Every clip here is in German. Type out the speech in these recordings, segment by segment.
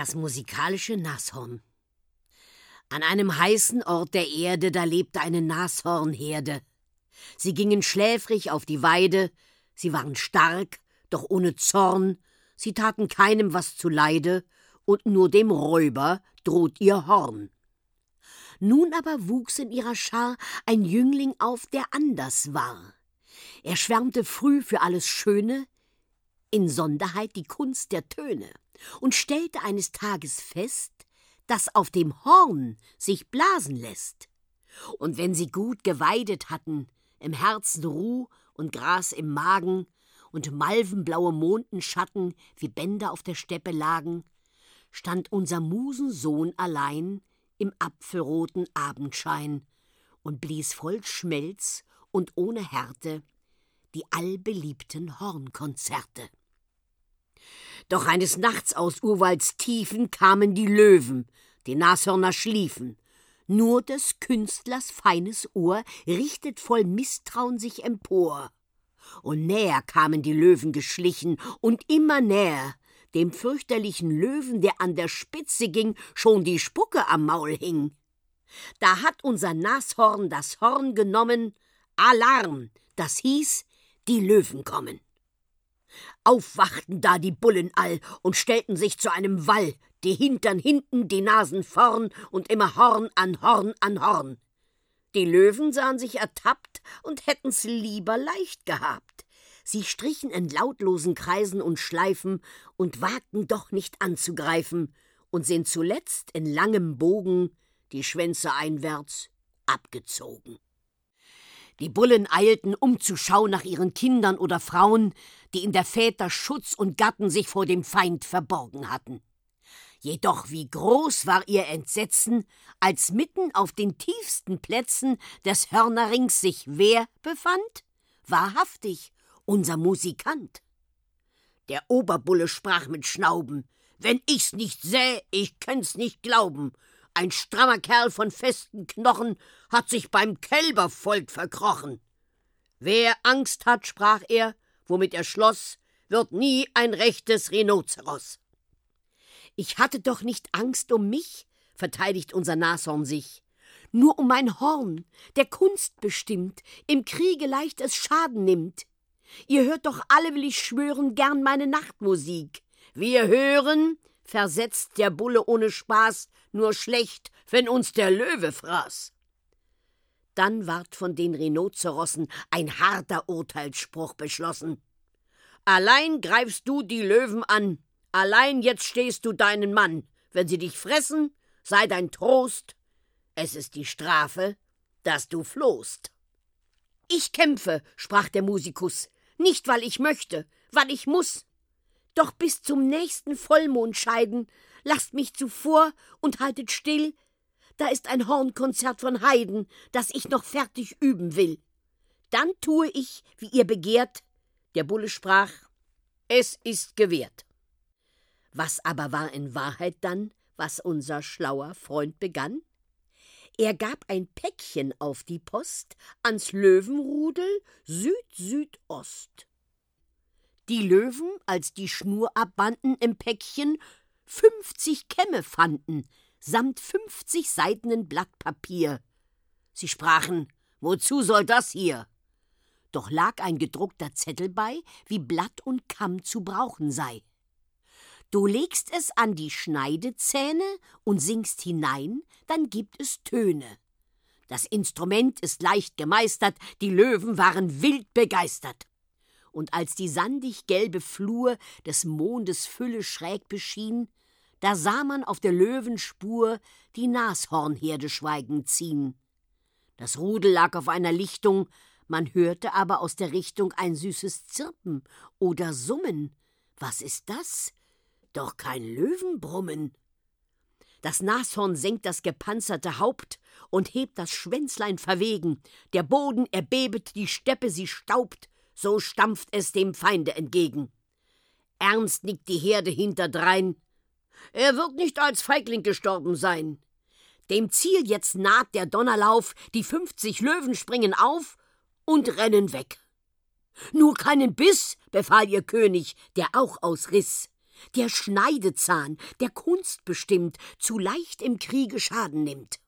Das musikalische Nashorn. An einem heißen Ort der Erde, da lebte eine Nashornherde. Sie gingen schläfrig auf die Weide, sie waren stark, doch ohne Zorn, sie taten keinem was zuleide, und nur dem Räuber droht ihr Horn. Nun aber wuchs in ihrer Schar ein Jüngling auf, der anders war. Er schwärmte früh für alles Schöne, in Sonderheit die Kunst der Töne und stellte eines Tages fest, dass auf dem Horn sich blasen lässt. Und wenn sie gut geweidet hatten, im Herzen Ruh und Gras im Magen und malvenblaue Mondenschatten wie Bänder auf der Steppe lagen, stand unser Musensohn allein im apfelroten Abendschein und blies voll Schmelz und ohne Härte die allbeliebten Hornkonzerte. Doch eines Nachts aus Urwalds Tiefen kamen die Löwen, die Nashörner schliefen. Nur des Künstlers feines Ohr richtet voll Misstrauen sich empor. Und näher kamen die Löwen geschlichen und immer näher. Dem fürchterlichen Löwen, der an der Spitze ging, schon die Spucke am Maul hing. Da hat unser Nashorn das Horn genommen, Alarm, das hieß, die Löwen kommen. Aufwachten da die Bullen all und stellten sich zu einem Wall, die Hintern hinten, die Nasen vorn und immer Horn an Horn an Horn. Die Löwen sahen sich ertappt und hätten's lieber leicht gehabt. Sie strichen in lautlosen Kreisen und Schleifen und wagten doch nicht anzugreifen und sind zuletzt in langem Bogen, die Schwänze einwärts, abgezogen. Die Bullen eilten, um zu schauen nach ihren Kindern oder Frauen, die in der Väter Schutz und Gatten sich vor dem Feind verborgen hatten. Jedoch wie groß war ihr Entsetzen, als mitten auf den tiefsten Plätzen des Hörnerrings sich wer befand? Wahrhaftig, unser Musikant. Der Oberbulle sprach mit Schnauben. Wenn ich's nicht säh, ich könnt's nicht glauben. Ein strammer Kerl von festen Knochen hat sich beim Kälbervolk verkrochen. Wer Angst hat, sprach er, womit er schloss, wird nie ein rechtes Rhinozeros. Ich hatte doch nicht Angst um mich, verteidigt unser Nashorn sich. Nur um mein Horn, der Kunst bestimmt, im Kriege leicht es Schaden nimmt. Ihr hört doch alle, will ich schwören, gern meine Nachtmusik. Wir hören, versetzt der Bulle ohne Spaß, nur schlecht, wenn uns der Löwe fraß. Dann ward von den Rhinozerossen ein harter Urteilsspruch beschlossen. Allein greifst du die Löwen an, allein jetzt stehst du deinen Mann. Wenn sie dich fressen, sei dein Trost, es ist die Strafe, dass du flohst. Ich kämpfe, sprach der Musikus, nicht weil ich möchte, weil ich muss. Doch bis zum nächsten Vollmond scheiden, lasst mich zuvor und haltet still, da ist ein Hornkonzert von Heiden, das ich noch fertig üben will. Dann tue ich, wie ihr begehrt. Der Bulle sprach, es ist gewährt. Was aber war in Wahrheit dann, was unser schlauer Freund begann? Er gab ein Päckchen auf die Post ans Löwenrudel Süd-Südost. Die Löwen, als die Schnur abbanden im Päckchen, fünfzig Kämme fanden, samt fünfzig Seiten Blatt Papier. Sie sprachen, wozu soll das hier? Doch lag ein gedruckter Zettel bei, wie Blatt und Kamm zu brauchen sei. Du legst es an die Schneidezähne und singst hinein, dann gibt es Töne. Das Instrument ist leicht gemeistert, die Löwen waren wild begeistert. Und als die sandig gelbe Flur des Mondes Fülle schräg beschien, da sah man auf der Löwenspur die Nashornherde schweigend ziehen. Das Rudel lag auf einer Lichtung, man hörte aber aus der Richtung ein süßes Zirpen oder Summen. Was ist das? Doch kein Löwenbrummen. Das Nashorn senkt das gepanzerte Haupt und hebt das Schwänzlein verwegen. Der Boden erbebet, die Steppe sie staubt, so stampft es dem Feinde entgegen. Ernst nickt die Herde hinterdrein. Er wird nicht als Feigling gestorben sein. Dem Ziel jetzt naht der Donnerlauf, die fünfzig Löwen springen auf und rennen weg. Nur keinen Biss, befahl ihr König, der auch ausriss. der Schneidezahn, der Kunst bestimmt, zu leicht im Kriege Schaden nimmt.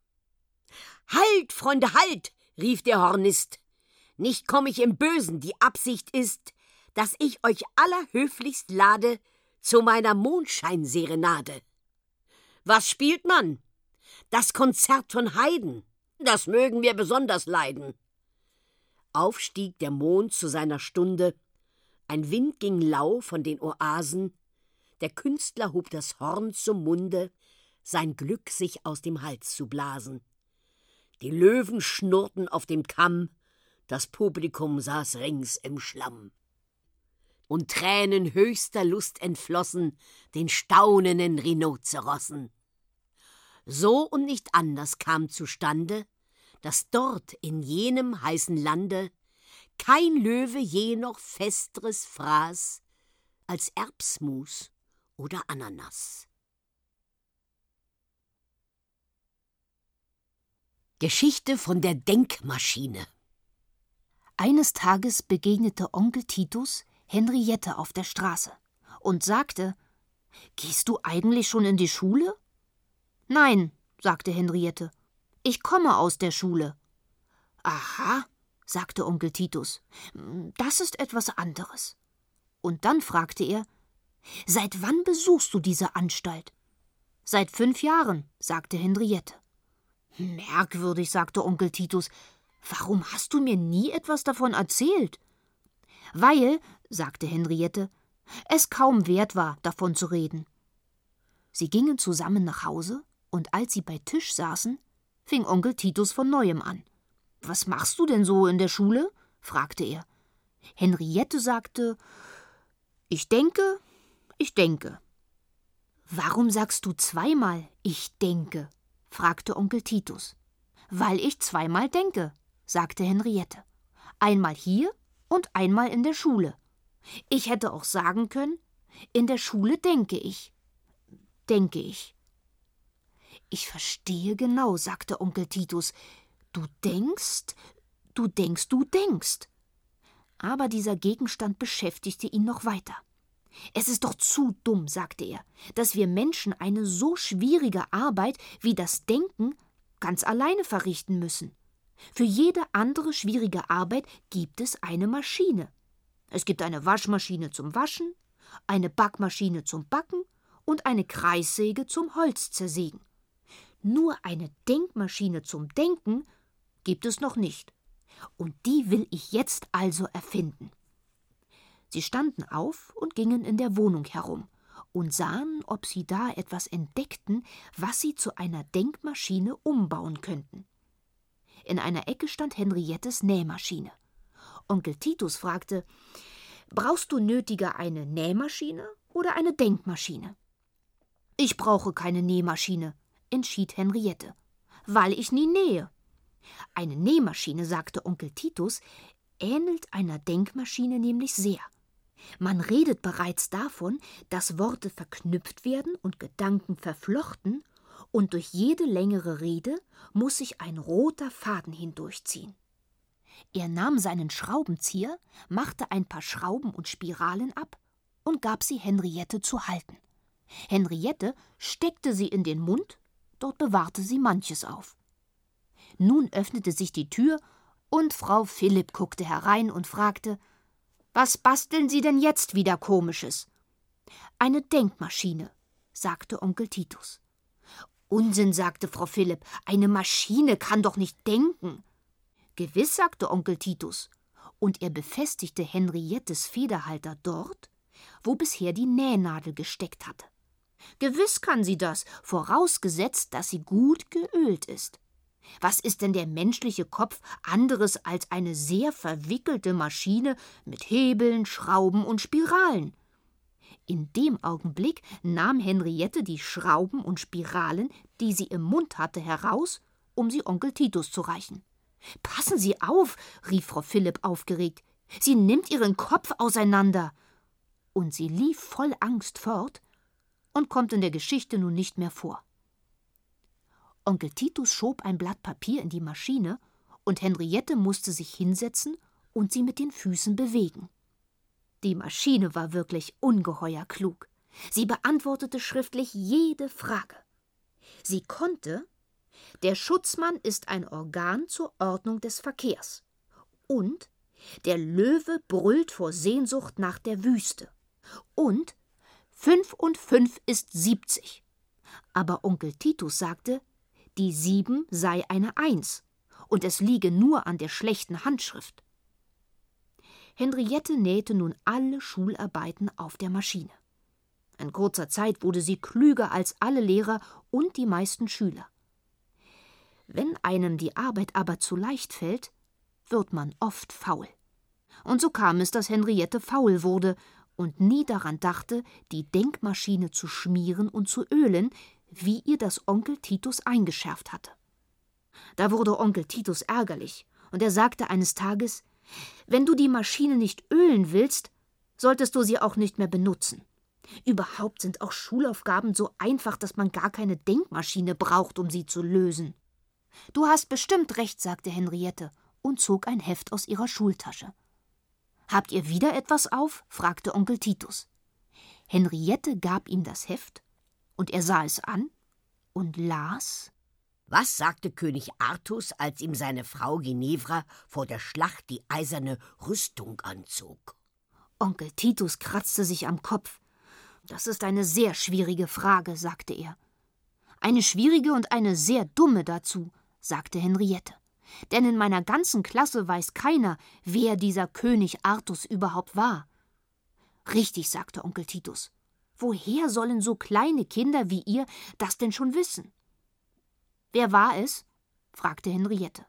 Halt, Freunde, halt! rief der Hornist. Nicht komm ich im Bösen, die Absicht ist, dass ich euch allerhöflichst lade zu meiner Mondscheinserenade. Was spielt man? Das Konzert von Haydn. Das mögen wir besonders leiden. Auf stieg der Mond zu seiner Stunde, ein Wind ging lau von den Oasen, der Künstler hob das Horn zum Munde, sein Glück sich aus dem Hals zu blasen. Die Löwen schnurrten auf dem Kamm, das Publikum saß rings im Schlamm. Und Tränen höchster Lust entflossen den staunenden Rhinozerossen. So und nicht anders kam zustande, dass dort in jenem heißen Lande kein Löwe je noch festeres fraß als Erbsmus oder Ananas. Geschichte von der Denkmaschine Eines Tages begegnete Onkel Titus Henriette auf der Straße und sagte: Gehst du eigentlich schon in die Schule? Nein, sagte Henriette. Ich komme aus der Schule. Aha, sagte Onkel Titus. Das ist etwas anderes. Und dann fragte er: Seit wann besuchst du diese Anstalt? Seit fünf Jahren, sagte Henriette. Merkwürdig, sagte Onkel Titus. Warum hast du mir nie etwas davon erzählt? Weil, sagte Henriette, es kaum wert war, davon zu reden. Sie gingen zusammen nach Hause, und als sie bei Tisch saßen, fing Onkel Titus von neuem an. Was machst du denn so in der Schule? fragte er. Henriette sagte Ich denke, ich denke. Warum sagst du zweimal Ich denke? fragte Onkel Titus. Weil ich zweimal denke, sagte Henriette. Einmal hier und einmal in der Schule. Ich hätte auch sagen können, in der Schule denke ich. Denke ich. Ich verstehe genau, sagte Onkel Titus. Du denkst, du denkst, du denkst. Aber dieser Gegenstand beschäftigte ihn noch weiter. Es ist doch zu dumm, sagte er, dass wir Menschen eine so schwierige Arbeit wie das Denken ganz alleine verrichten müssen. Für jede andere schwierige Arbeit gibt es eine Maschine. Es gibt eine Waschmaschine zum Waschen, eine Backmaschine zum Backen und eine Kreissäge zum Holzzersägen. Nur eine Denkmaschine zum Denken gibt es noch nicht. Und die will ich jetzt also erfinden. Sie standen auf und gingen in der Wohnung herum und sahen, ob sie da etwas entdeckten, was sie zu einer Denkmaschine umbauen könnten. In einer Ecke stand Henriettes Nähmaschine. Onkel Titus fragte Brauchst du nötiger eine Nähmaschine oder eine Denkmaschine? Ich brauche keine Nähmaschine, entschied Henriette, weil ich nie nähe. Eine Nähmaschine, sagte Onkel Titus, ähnelt einer Denkmaschine nämlich sehr. Man redet bereits davon, dass Worte verknüpft werden und Gedanken verflochten, und durch jede längere Rede muss sich ein roter Faden hindurchziehen. Er nahm seinen Schraubenzieher, machte ein paar Schrauben und Spiralen ab und gab sie Henriette zu halten. Henriette steckte sie in den Mund, dort bewahrte sie manches auf. Nun öffnete sich die Tür, und Frau Philipp guckte herein und fragte was basteln Sie denn jetzt wieder Komisches? Eine Denkmaschine, sagte Onkel Titus. Unsinn, sagte Frau Philipp, eine Maschine kann doch nicht denken. Gewiss, sagte Onkel Titus, und er befestigte Henriettes Federhalter dort, wo bisher die Nähnadel gesteckt hatte. Gewiss kann sie das, vorausgesetzt, dass sie gut geölt ist. Was ist denn der menschliche Kopf anderes als eine sehr verwickelte Maschine mit Hebeln, Schrauben und Spiralen? In dem Augenblick nahm Henriette die Schrauben und Spiralen, die sie im Mund hatte, heraus, um sie Onkel Titus zu reichen. Passen Sie auf, rief Frau Philipp aufgeregt. Sie nimmt ihren Kopf auseinander. Und sie lief voll Angst fort und kommt in der Geschichte nun nicht mehr vor. Onkel Titus schob ein Blatt Papier in die Maschine, und Henriette musste sich hinsetzen und sie mit den Füßen bewegen. Die Maschine war wirklich ungeheuer klug. Sie beantwortete schriftlich jede Frage. Sie konnte Der Schutzmann ist ein Organ zur Ordnung des Verkehrs. Und Der Löwe brüllt vor Sehnsucht nach der Wüste. Und fünf und fünf ist siebzig. Aber Onkel Titus sagte, die sieben sei eine Eins und es liege nur an der schlechten Handschrift. Henriette nähte nun alle Schularbeiten auf der Maschine. In kurzer Zeit wurde sie klüger als alle Lehrer und die meisten Schüler. Wenn einem die Arbeit aber zu leicht fällt, wird man oft faul. Und so kam es, dass Henriette faul wurde und nie daran dachte, die Denkmaschine zu schmieren und zu ölen, wie ihr das Onkel Titus eingeschärft hatte. Da wurde Onkel Titus ärgerlich, und er sagte eines Tages Wenn du die Maschine nicht ölen willst, solltest du sie auch nicht mehr benutzen. Überhaupt sind auch Schulaufgaben so einfach, dass man gar keine Denkmaschine braucht, um sie zu lösen. Du hast bestimmt recht, sagte Henriette und zog ein Heft aus ihrer Schultasche. Habt ihr wieder etwas auf? fragte Onkel Titus. Henriette gab ihm das Heft, und er sah es an und las Was sagte König Artus, als ihm seine Frau Ginevra vor der Schlacht die eiserne Rüstung anzog? Onkel Titus kratzte sich am Kopf. Das ist eine sehr schwierige Frage, sagte er. Eine schwierige und eine sehr dumme dazu, sagte Henriette. Denn in meiner ganzen Klasse weiß keiner, wer dieser König Artus überhaupt war. Richtig, sagte Onkel Titus. Woher sollen so kleine Kinder wie ihr das denn schon wissen? Wer war es? fragte Henriette.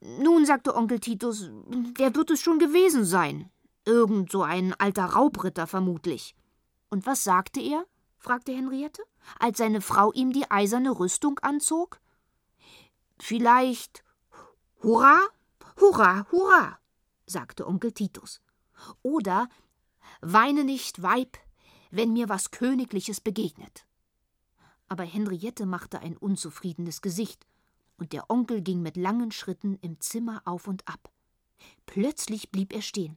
Nun, sagte Onkel Titus, wer wird es schon gewesen sein? Irgend so ein alter Raubritter vermutlich. Und was sagte er? fragte Henriette, als seine Frau ihm die eiserne Rüstung anzog. Vielleicht Hurra, Hurra, Hurra, sagte Onkel Titus. Oder Weine nicht, Weib, wenn mir was Königliches begegnet. Aber Henriette machte ein unzufriedenes Gesicht, und der Onkel ging mit langen Schritten im Zimmer auf und ab. Plötzlich blieb er stehen.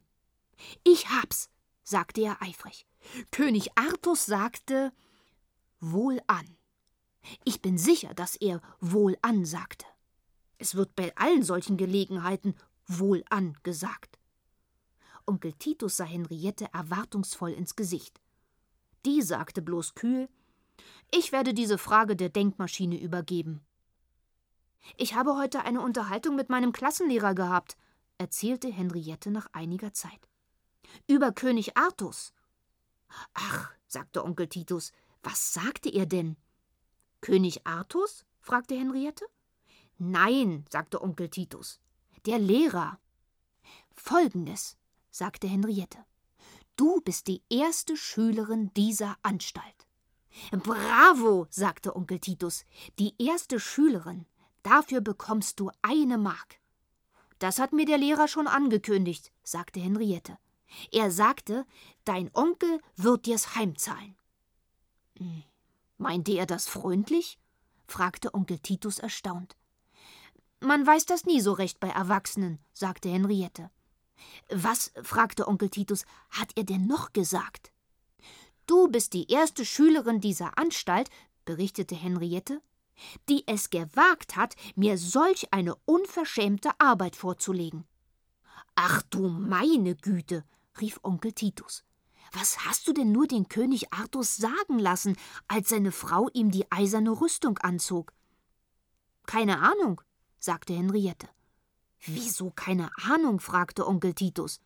Ich hab's, sagte er eifrig. König Artus sagte Wohlan. Ich bin sicher, dass er Wohlan sagte. Es wird bei allen solchen Gelegenheiten Wohlan gesagt. Onkel Titus sah Henriette erwartungsvoll ins Gesicht. Die sagte bloß kühl Ich werde diese Frage der Denkmaschine übergeben. Ich habe heute eine Unterhaltung mit meinem Klassenlehrer gehabt, erzählte Henriette nach einiger Zeit. Über König Artus. Ach, sagte Onkel Titus, was sagte er denn? König Artus? fragte Henriette. Nein, sagte Onkel Titus. Der Lehrer. Folgendes, sagte Henriette. Du bist die erste Schülerin dieser Anstalt. Bravo, sagte Onkel Titus. Die erste Schülerin. Dafür bekommst du eine Mark. Das hat mir der Lehrer schon angekündigt, sagte Henriette. Er sagte, dein Onkel wird dir's heimzahlen. Hm, meinte er das freundlich? fragte Onkel Titus erstaunt. Man weiß das nie so recht bei Erwachsenen, sagte Henriette. Was, fragte Onkel Titus, hat er denn noch gesagt? Du bist die erste Schülerin dieser Anstalt, berichtete Henriette, die es gewagt hat, mir solch eine unverschämte Arbeit vorzulegen. Ach du meine Güte, rief Onkel Titus. Was hast du denn nur den König Artus sagen lassen, als seine Frau ihm die eiserne Rüstung anzog? Keine Ahnung, sagte Henriette. Wieso keine Ahnung? fragte Onkel Titus.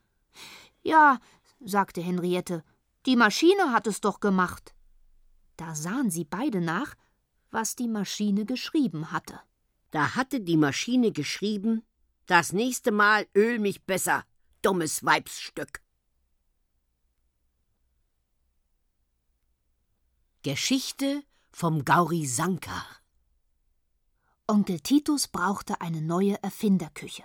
Ja, sagte Henriette, die Maschine hat es doch gemacht. Da sahen sie beide nach, was die Maschine geschrieben hatte. Da hatte die Maschine geschrieben: Das nächste Mal öl mich besser, dummes Weibsstück. Geschichte vom Gauri Sankar Onkel Titus brauchte eine neue Erfinderküche.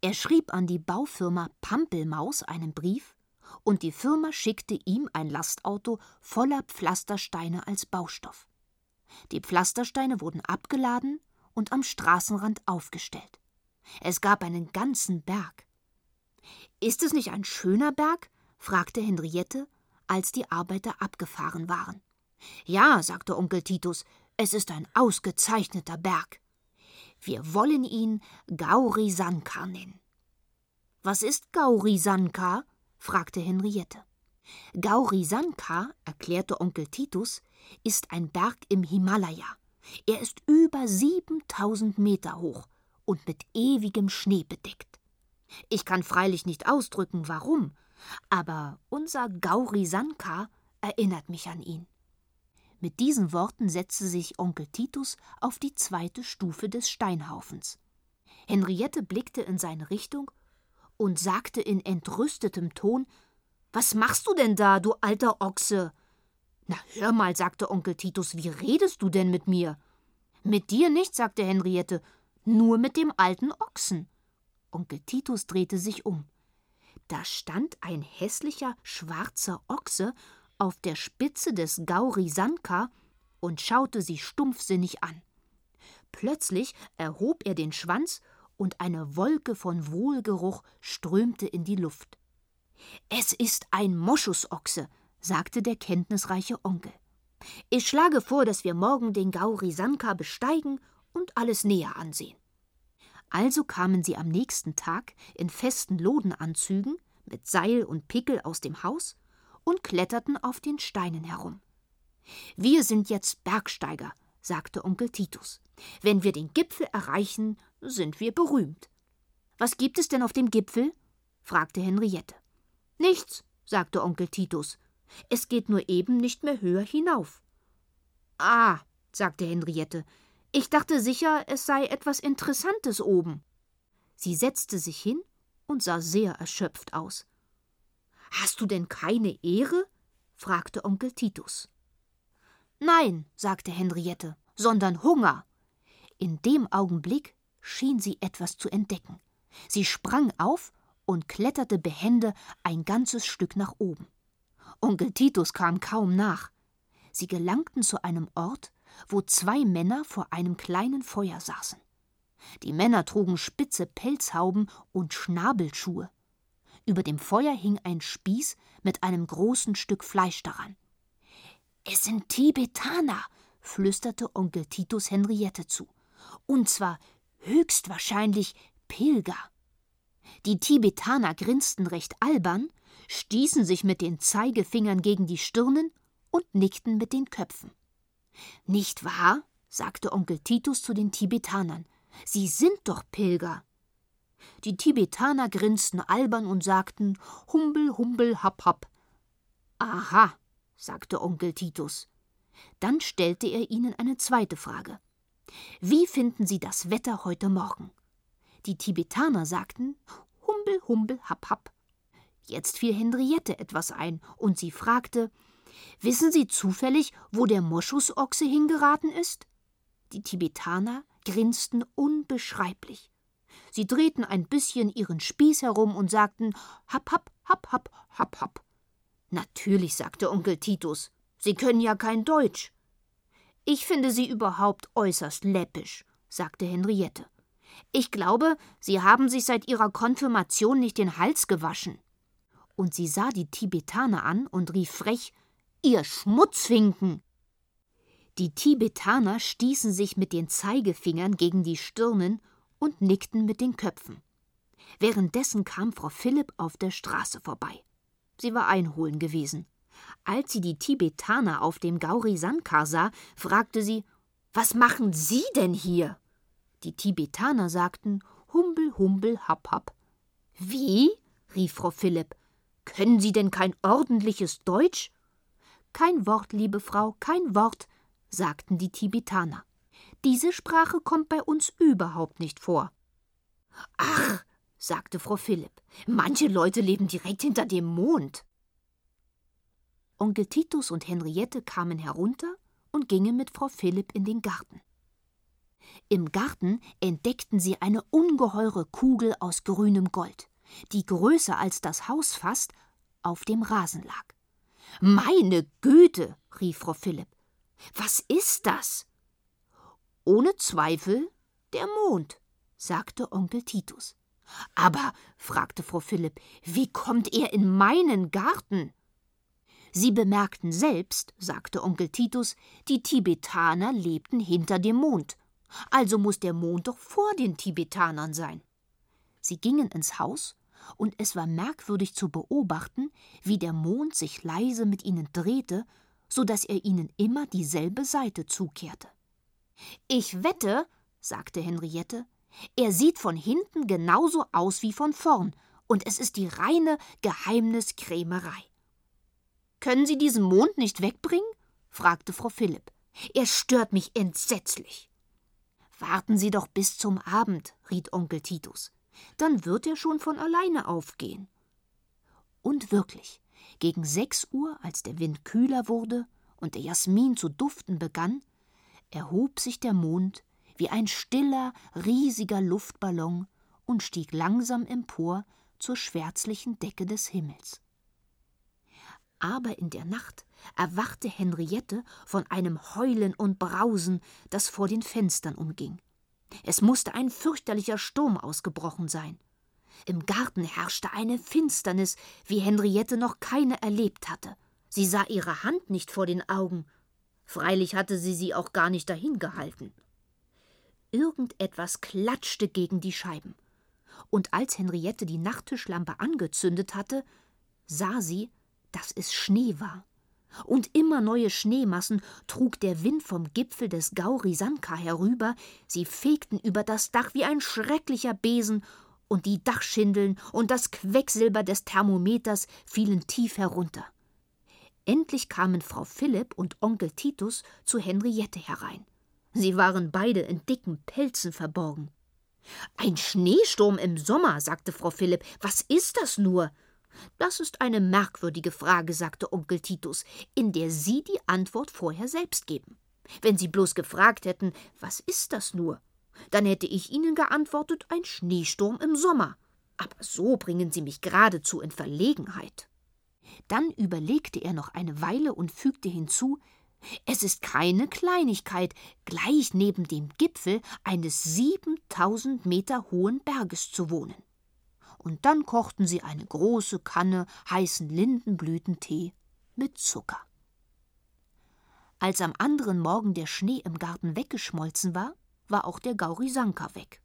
Er schrieb an die Baufirma Pampelmaus einen Brief und die Firma schickte ihm ein Lastauto voller Pflastersteine als Baustoff. Die Pflastersteine wurden abgeladen und am Straßenrand aufgestellt. Es gab einen ganzen Berg. Ist es nicht ein schöner Berg? fragte Henriette, als die Arbeiter abgefahren waren. Ja, sagte Onkel Titus, es ist ein ausgezeichneter Berg. Wir wollen ihn Gaurisanka nennen. Was ist Gaurisanka? Fragte Henriette. Gaurisanka, erklärte Onkel Titus, ist ein Berg im Himalaya. Er ist über 7000 Meter hoch und mit ewigem Schnee bedeckt. Ich kann freilich nicht ausdrücken, warum, aber unser Gaurisanka erinnert mich an ihn. Mit diesen Worten setzte sich Onkel Titus auf die zweite Stufe des Steinhaufens. Henriette blickte in seine Richtung und sagte in entrüstetem Ton Was machst du denn da, du alter Ochse? Na hör mal, sagte Onkel Titus, wie redest du denn mit mir? Mit dir nicht, sagte Henriette, nur mit dem alten Ochsen. Onkel Titus drehte sich um. Da stand ein hässlicher schwarzer Ochse auf der Spitze des Gauri Sanka und schaute sie stumpfsinnig an. Plötzlich erhob er den Schwanz und eine Wolke von Wohlgeruch strömte in die Luft. Es ist ein Moschusochse, sagte der kenntnisreiche Onkel. Ich schlage vor, dass wir morgen den Gauri Sanka besteigen und alles näher ansehen. Also kamen sie am nächsten Tag in festen Lodenanzügen mit Seil und Pickel aus dem Haus und kletterten auf den Steinen herum. Wir sind jetzt Bergsteiger, sagte Onkel Titus. Wenn wir den Gipfel erreichen, sind wir berühmt. Was gibt es denn auf dem Gipfel? fragte Henriette. Nichts, sagte Onkel Titus. Es geht nur eben nicht mehr höher hinauf. Ah, sagte Henriette, ich dachte sicher, es sei etwas Interessantes oben. Sie setzte sich hin und sah sehr erschöpft aus. Hast du denn keine Ehre? fragte Onkel Titus. Nein, sagte Henriette, sondern Hunger. In dem Augenblick schien sie etwas zu entdecken. Sie sprang auf und kletterte behende ein ganzes Stück nach oben. Onkel Titus kam kaum nach. Sie gelangten zu einem Ort, wo zwei Männer vor einem kleinen Feuer saßen. Die Männer trugen spitze Pelzhauben und Schnabelschuhe. Über dem Feuer hing ein Spieß mit einem großen Stück Fleisch daran. Es sind Tibetaner, flüsterte Onkel Titus Henriette zu. Und zwar höchstwahrscheinlich Pilger. Die Tibetaner grinsten recht albern, stießen sich mit den Zeigefingern gegen die Stirnen und nickten mit den Köpfen. Nicht wahr? sagte Onkel Titus zu den Tibetanern. Sie sind doch Pilger. Die Tibetaner grinsten albern und sagten Humbel, Humbel, Happ, Happ. Aha, sagte Onkel Titus. Dann stellte er ihnen eine zweite Frage. Wie finden Sie das Wetter heute Morgen? Die Tibetaner sagten Humbel, Humbel, Happ, Happ. Jetzt fiel Henriette etwas ein, und sie fragte Wissen Sie zufällig, wo der Moschusochse hingeraten ist? Die Tibetaner grinsten unbeschreiblich. Sie drehten ein bisschen ihren Spieß herum und sagten Happ, happ, happ, happ, happ, happ. Natürlich, sagte Onkel Titus, Sie können ja kein Deutsch. Ich finde Sie überhaupt äußerst läppisch, sagte Henriette. Ich glaube, Sie haben sich seit Ihrer Konfirmation nicht den Hals gewaschen. Und sie sah die Tibetaner an und rief frech Ihr Schmutzfinken. Die Tibetaner stießen sich mit den Zeigefingern gegen die Stirnen und nickten mit den Köpfen. Währenddessen kam Frau Philipp auf der Straße vorbei. Sie war einholen gewesen. Als sie die Tibetaner auf dem Gauri Sankar sah, fragte sie: Was machen Sie denn hier? Die Tibetaner sagten: Humbel, Humbel, Happ, Happ. Wie? rief Frau Philipp. Können Sie denn kein ordentliches Deutsch? Kein Wort, liebe Frau, kein Wort, sagten die Tibetaner. Diese Sprache kommt bei uns überhaupt nicht vor. Ach, sagte Frau Philipp, manche Leute leben direkt hinter dem Mond. Onkel Titus und Henriette kamen herunter und gingen mit Frau Philipp in den Garten. Im Garten entdeckten sie eine ungeheure Kugel aus grünem Gold, die größer als das Haus fast auf dem Rasen lag. Meine Güte, rief Frau Philipp, was ist das? Ohne Zweifel der Mond, sagte Onkel Titus. Aber, fragte Frau Philipp, wie kommt er in meinen Garten? Sie bemerkten selbst, sagte Onkel Titus, die Tibetaner lebten hinter dem Mond. Also muss der Mond doch vor den Tibetanern sein. Sie gingen ins Haus, und es war merkwürdig zu beobachten, wie der Mond sich leise mit ihnen drehte, so dass er ihnen immer dieselbe Seite zukehrte. Ich wette, sagte Henriette, er sieht von hinten genauso aus wie von vorn, und es ist die reine Geheimniskrämerei. Können Sie diesen Mond nicht wegbringen? fragte Frau Philipp. Er stört mich entsetzlich. Warten Sie doch bis zum Abend, riet Onkel Titus. Dann wird er schon von alleine aufgehen. Und wirklich, gegen sechs Uhr, als der Wind kühler wurde und der Jasmin zu duften begann, erhob sich der Mond wie ein stiller, riesiger Luftballon und stieg langsam empor zur schwärzlichen Decke des Himmels. Aber in der Nacht erwachte Henriette von einem Heulen und Brausen, das vor den Fenstern umging. Es musste ein fürchterlicher Sturm ausgebrochen sein. Im Garten herrschte eine Finsternis, wie Henriette noch keine erlebt hatte. Sie sah ihre Hand nicht vor den Augen. Freilich hatte sie sie auch gar nicht dahin gehalten. Irgendetwas klatschte gegen die Scheiben. Und als Henriette die Nachttischlampe angezündet hatte, sah sie, dass es Schnee war. Und immer neue Schneemassen trug der Wind vom Gipfel des Gauri Sanka herüber, sie fegten über das Dach wie ein schrecklicher Besen, und die Dachschindeln und das Quecksilber des Thermometers fielen tief herunter. Endlich kamen Frau Philipp und Onkel Titus zu Henriette herein. Sie waren beide in dicken Pelzen verborgen. Ein Schneesturm im Sommer, sagte Frau Philipp. Was ist das nur? Das ist eine merkwürdige Frage, sagte Onkel Titus, in der Sie die Antwort vorher selbst geben. Wenn Sie bloß gefragt hätten, was ist das nur? Dann hätte ich Ihnen geantwortet, ein Schneesturm im Sommer. Aber so bringen Sie mich geradezu in Verlegenheit. Dann überlegte er noch eine Weile und fügte hinzu, es ist keine Kleinigkeit, gleich neben dem Gipfel eines siebentausend Meter hohen Berges zu wohnen. Und dann kochten sie eine große Kanne heißen Lindenblütentee mit Zucker. Als am anderen Morgen der Schnee im Garten weggeschmolzen war, war auch der Gaurisanka weg.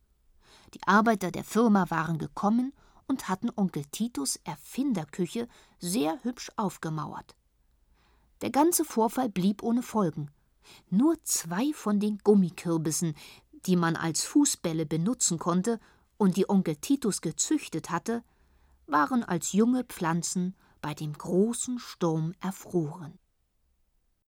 Die Arbeiter der Firma waren gekommen und hatten Onkel Titus Erfinderküche sehr hübsch aufgemauert. Der ganze Vorfall blieb ohne Folgen. Nur zwei von den Gummikürbissen, die man als Fußbälle benutzen konnte und die Onkel Titus gezüchtet hatte, waren als junge Pflanzen bei dem großen Sturm erfroren.